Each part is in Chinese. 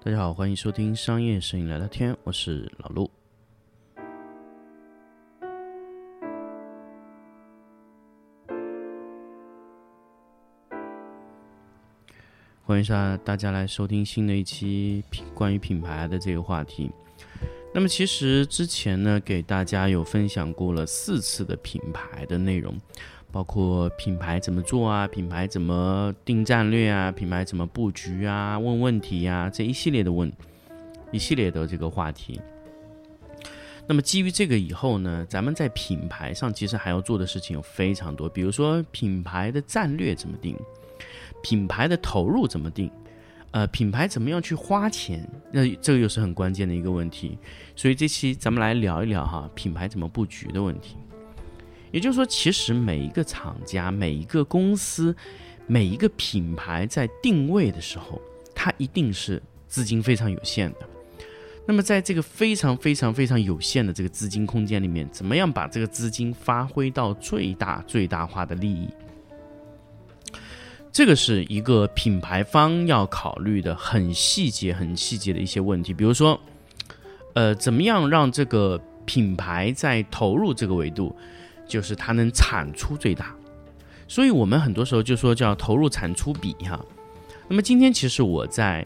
大家好，欢迎收听商业摄影聊聊天，我是老陆。欢迎下大家来收听新的一期品关于品牌的这个话题。那么其实之前呢，给大家有分享过了四次的品牌的内容，包括品牌怎么做啊，品牌怎么定战略啊，品牌怎么布局啊，问问题呀，这一系列的问，一系列的这个话题。那么基于这个以后呢，咱们在品牌上其实还要做的事情有非常多，比如说品牌的战略怎么定。品牌的投入怎么定？呃，品牌怎么样去花钱？那这个又是很关键的一个问题。所以这期咱们来聊一聊哈，品牌怎么布局的问题。也就是说，其实每一个厂家、每一个公司、每一个品牌在定位的时候，它一定是资金非常有限的。那么在这个非常非常非常有限的这个资金空间里面，怎么样把这个资金发挥到最大最大化的利益？这个是一个品牌方要考虑的很细节、很细节的一些问题，比如说，呃，怎么样让这个品牌在投入这个维度，就是它能产出最大。所以我们很多时候就说叫投入产出比哈。那么今天其实我在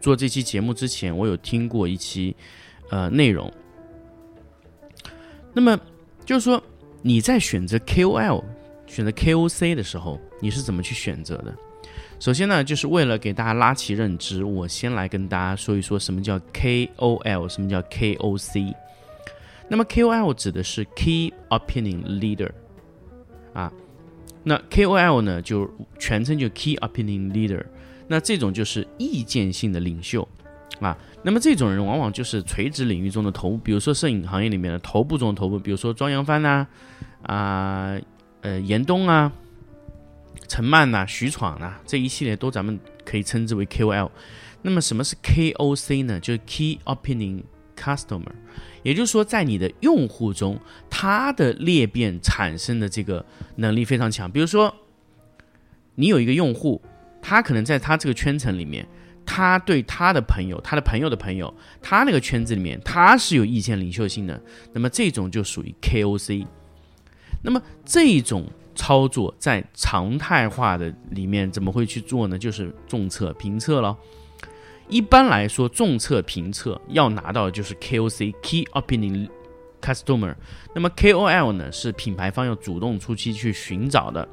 做这期节目之前，我有听过一期呃内容。那么就是说你在选择 KOL。选择 KOC 的时候，你是怎么去选择的？首先呢，就是为了给大家拉齐认知，我先来跟大家说一说什么叫 KOL，什么叫 KOC。那么 KOL 指的是 Key Opinion Leader 啊，那 KOL 呢就全称就 Key Opinion Leader，那这种就是意见性的领袖啊。那么这种人往往就是垂直领域中的头部，比如说摄影行业里面的头部中的头部，比如说庄杨帆呐啊。呃，严冬啊，陈曼呐，徐闯呐，这一系列都咱们可以称之为 KOL。那么什么是 KOC 呢？就是 Key Opinion Customer，也就是说，在你的用户中，他的裂变产生的这个能力非常强。比如说，你有一个用户，他可能在他这个圈层里面，他对他的朋友、他的朋友的朋友，他那个圈子里面，他是有意见领袖性的。那么这种就属于 KOC。那么这种操作在常态化的里面怎么会去做呢？就是重测评测了。一般来说，重测评测要拿到的就是 KOC（Key Opinion Customer）。那么 KOL 呢，是品牌方要主动出击去寻找的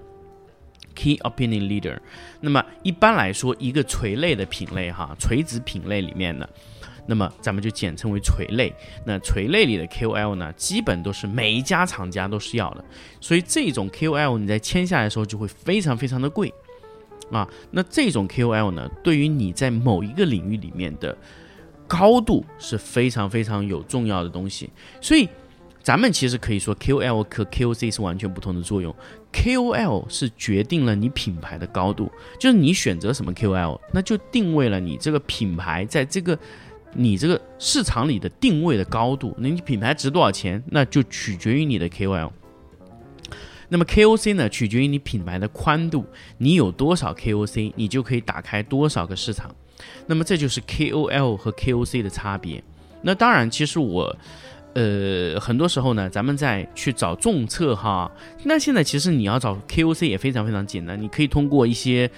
Key Opinion Leader。那么一般来说，一个垂类的品类哈，垂直品类里面的。那么咱们就简称为垂类。那垂类里的 KOL 呢，基本都是每一家厂家都是要的，所以这种 KOL 你在签下来的时候就会非常非常的贵啊。那这种 KOL 呢，对于你在某一个领域里面的高度是非常非常有重要的东西。所以咱们其实可以说 KOL 和 KOC 是完全不同的作用。KOL 是决定了你品牌的高度，就是你选择什么 KOL，那就定位了你这个品牌在这个。你这个市场里的定位的高度，那你品牌值多少钱，那就取决于你的 KOL。那么 KOC 呢，取决于你品牌的宽度，你有多少 KOC，你就可以打开多少个市场。那么这就是 KOL 和 KOC 的差别。那当然，其实我，呃，很多时候呢，咱们在去找重测哈，那现在其实你要找 KOC 也非常非常简单，你可以通过一些。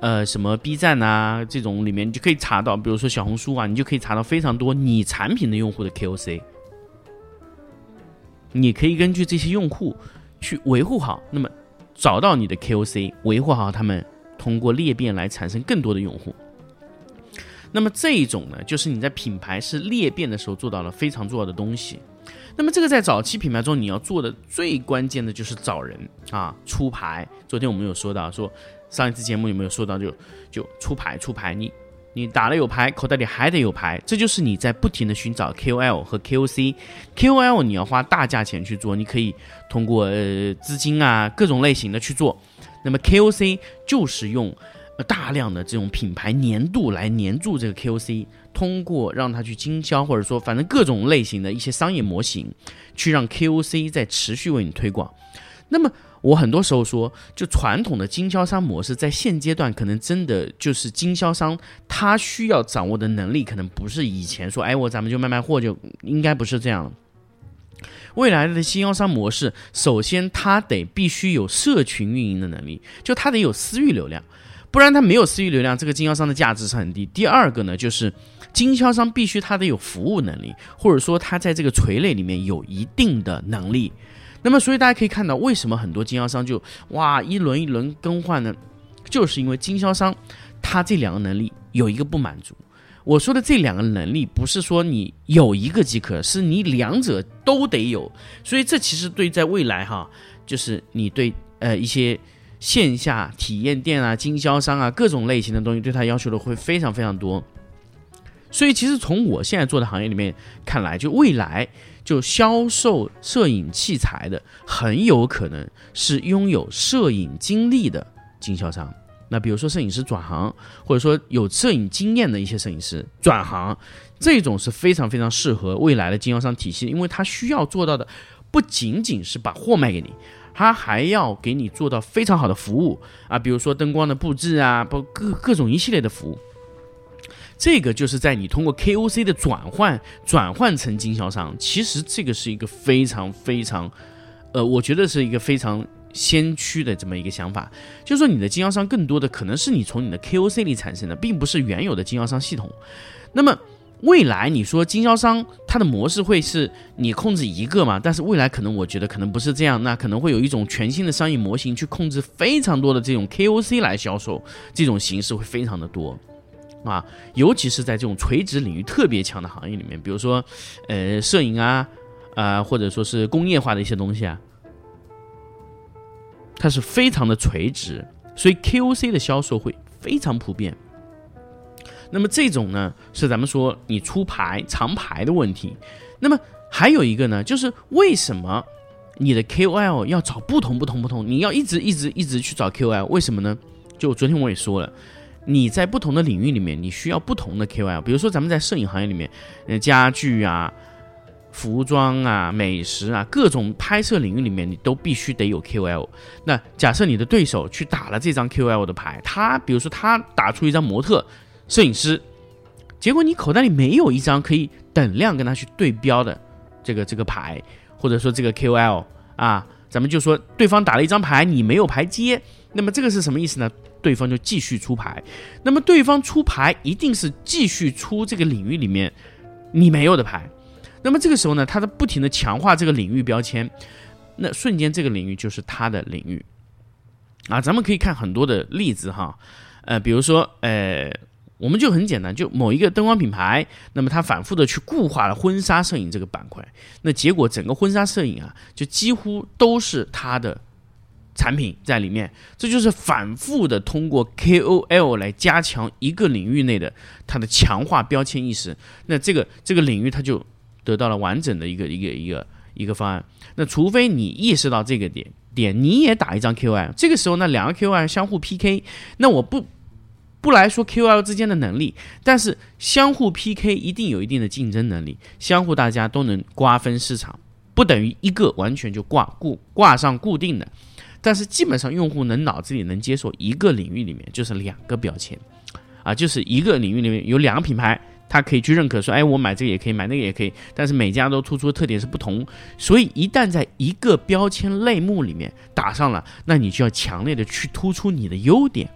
呃，什么 B 站啊，这种里面你就可以查到，比如说小红书啊，你就可以查到非常多你产品的用户的 KOC。你可以根据这些用户去维护好，那么找到你的 KOC，维护好他们，通过裂变来产生更多的用户。那么这一种呢，就是你在品牌是裂变的时候做到了非常重要的东西。那么这个在早期品牌中你要做的最关键的就是找人啊，出牌。昨天我们有说到说。上一次节目有没有说到就就出牌出牌？你你打了有牌，口袋里还得有牌，这就是你在不停的寻找 KOL 和 KOC。KOL 你要花大价钱去做，你可以通过呃资金啊各种类型的去做。那么 KOC 就是用大量的这种品牌粘度来粘住这个 KOC，通过让它去经销，或者说反正各种类型的一些商业模型，去让 KOC 在持续为你推广。那么我很多时候说，就传统的经销商模式，在现阶段可能真的就是经销商他需要掌握的能力，可能不是以前说，哎，我咱们就卖卖货，就应该不是这样。未来的经销商模式，首先他得必须有社群运营的能力，就他得有私域流量，不然他没有私域流量，这个经销商的价值是很低。第二个呢，就是经销商必须他得有服务能力，或者说他在这个垂类里面有一定的能力。那么，所以大家可以看到，为什么很多经销商就哇一轮一轮更换呢？就是因为经销商他这两个能力有一个不满足。我说的这两个能力，不是说你有一个即可，是你两者都得有。所以这其实对在未来哈，就是你对呃一些线下体验店啊、经销商啊各种类型的东西，对他要求的会非常非常多。所以其实从我现在做的行业里面看来，就未来。就销售摄影器材的，很有可能是拥有摄影经历的经销商。那比如说摄影师转行，或者说有摄影经验的一些摄影师转行，这种是非常非常适合未来的经销商体系，因为他需要做到的不仅仅是把货卖给你，他还要给你做到非常好的服务啊，比如说灯光的布置啊，包各各种一系列的服务。这个就是在你通过 KOC 的转换转换成经销商，其实这个是一个非常非常，呃，我觉得是一个非常先驱的这么一个想法。就是说，你的经销商更多的可能是你从你的 KOC 里产生的，并不是原有的经销商系统。那么未来你说经销商它的模式会是你控制一个嘛？但是未来可能我觉得可能不是这样，那可能会有一种全新的商业模型去控制非常多的这种 KOC 来销售，这种形式会非常的多。啊，尤其是在这种垂直领域特别强的行业里面，比如说，呃，摄影啊，啊，或者说是工业化的一些东西啊，它是非常的垂直，所以 KOC 的销售会非常普遍。那么这种呢，是咱们说你出牌长牌的问题。那么还有一个呢，就是为什么你的 KOL 要找不同不同不同？你要一直一直一直去找 KOL，为什么呢？就昨天我也说了。你在不同的领域里面，你需要不同的 KOL。比如说，咱们在摄影行业里面，呃，家具啊、服装啊、美食啊，各种拍摄领域里面，你都必须得有 KOL。那假设你的对手去打了这张 KOL 的牌，他比如说他打出一张模特、摄影师，结果你口袋里没有一张可以等量跟他去对标的这个这个牌，或者说这个 KOL 啊，咱们就说对方打了一张牌，你没有牌接，那么这个是什么意思呢？对方就继续出牌，那么对方出牌一定是继续出这个领域里面你没有的牌，那么这个时候呢，他在不停的强化这个领域标签，那瞬间这个领域就是他的领域啊。咱们可以看很多的例子哈，呃，比如说呃，我们就很简单，就某一个灯光品牌，那么他反复的去固化了婚纱摄影这个板块，那结果整个婚纱摄影啊，就几乎都是他的。产品在里面，这就是反复的通过 KOL 来加强一个领域内的它的强化标签意识。那这个这个领域它就得到了完整的一个一个一个一个方案。那除非你意识到这个点点，你也打一张 KOL，这个时候呢，两个 KOL 相互 PK。那我不不来说 KOL 之间的能力，但是相互 PK 一定有一定的竞争能力，相互大家都能瓜分市场，不等于一个完全就挂固挂上固定的。但是基本上用户能脑子里能接受一个领域里面就是两个标签，啊，就是一个领域里面有两个品牌，他可以去认可说，哎，我买这个也可以，买那个也可以。但是每家都突出的特点是不同，所以一旦在一个标签类目里面打上了，那你就要强烈的去突出你的优点，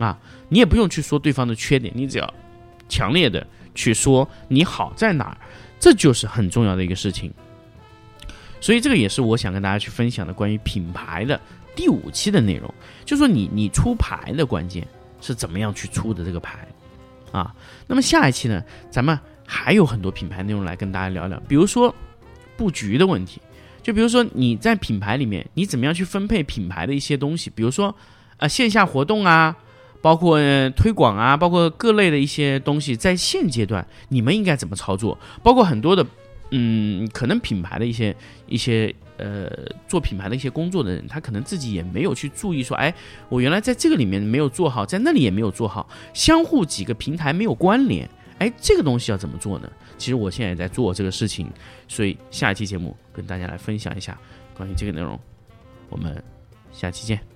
啊，你也不用去说对方的缺点，你只要强烈的去说你好在哪儿，这就是很重要的一个事情。所以这个也是我想跟大家去分享的关于品牌的。第五期的内容，就说你你出牌的关键是怎么样去出的这个牌，啊，那么下一期呢，咱们还有很多品牌内容来跟大家聊聊，比如说布局的问题，就比如说你在品牌里面，你怎么样去分配品牌的一些东西，比如说呃线下活动啊，包括推广啊，包括各类的一些东西，在现阶段你们应该怎么操作，包括很多的嗯，可能品牌的一些一些。呃，做品牌的一些工作的人，他可能自己也没有去注意说，哎，我原来在这个里面没有做好，在那里也没有做好，相互几个平台没有关联，哎，这个东西要怎么做呢？其实我现在也在做这个事情，所以下一期节目跟大家来分享一下关于这个内容，我们下期见。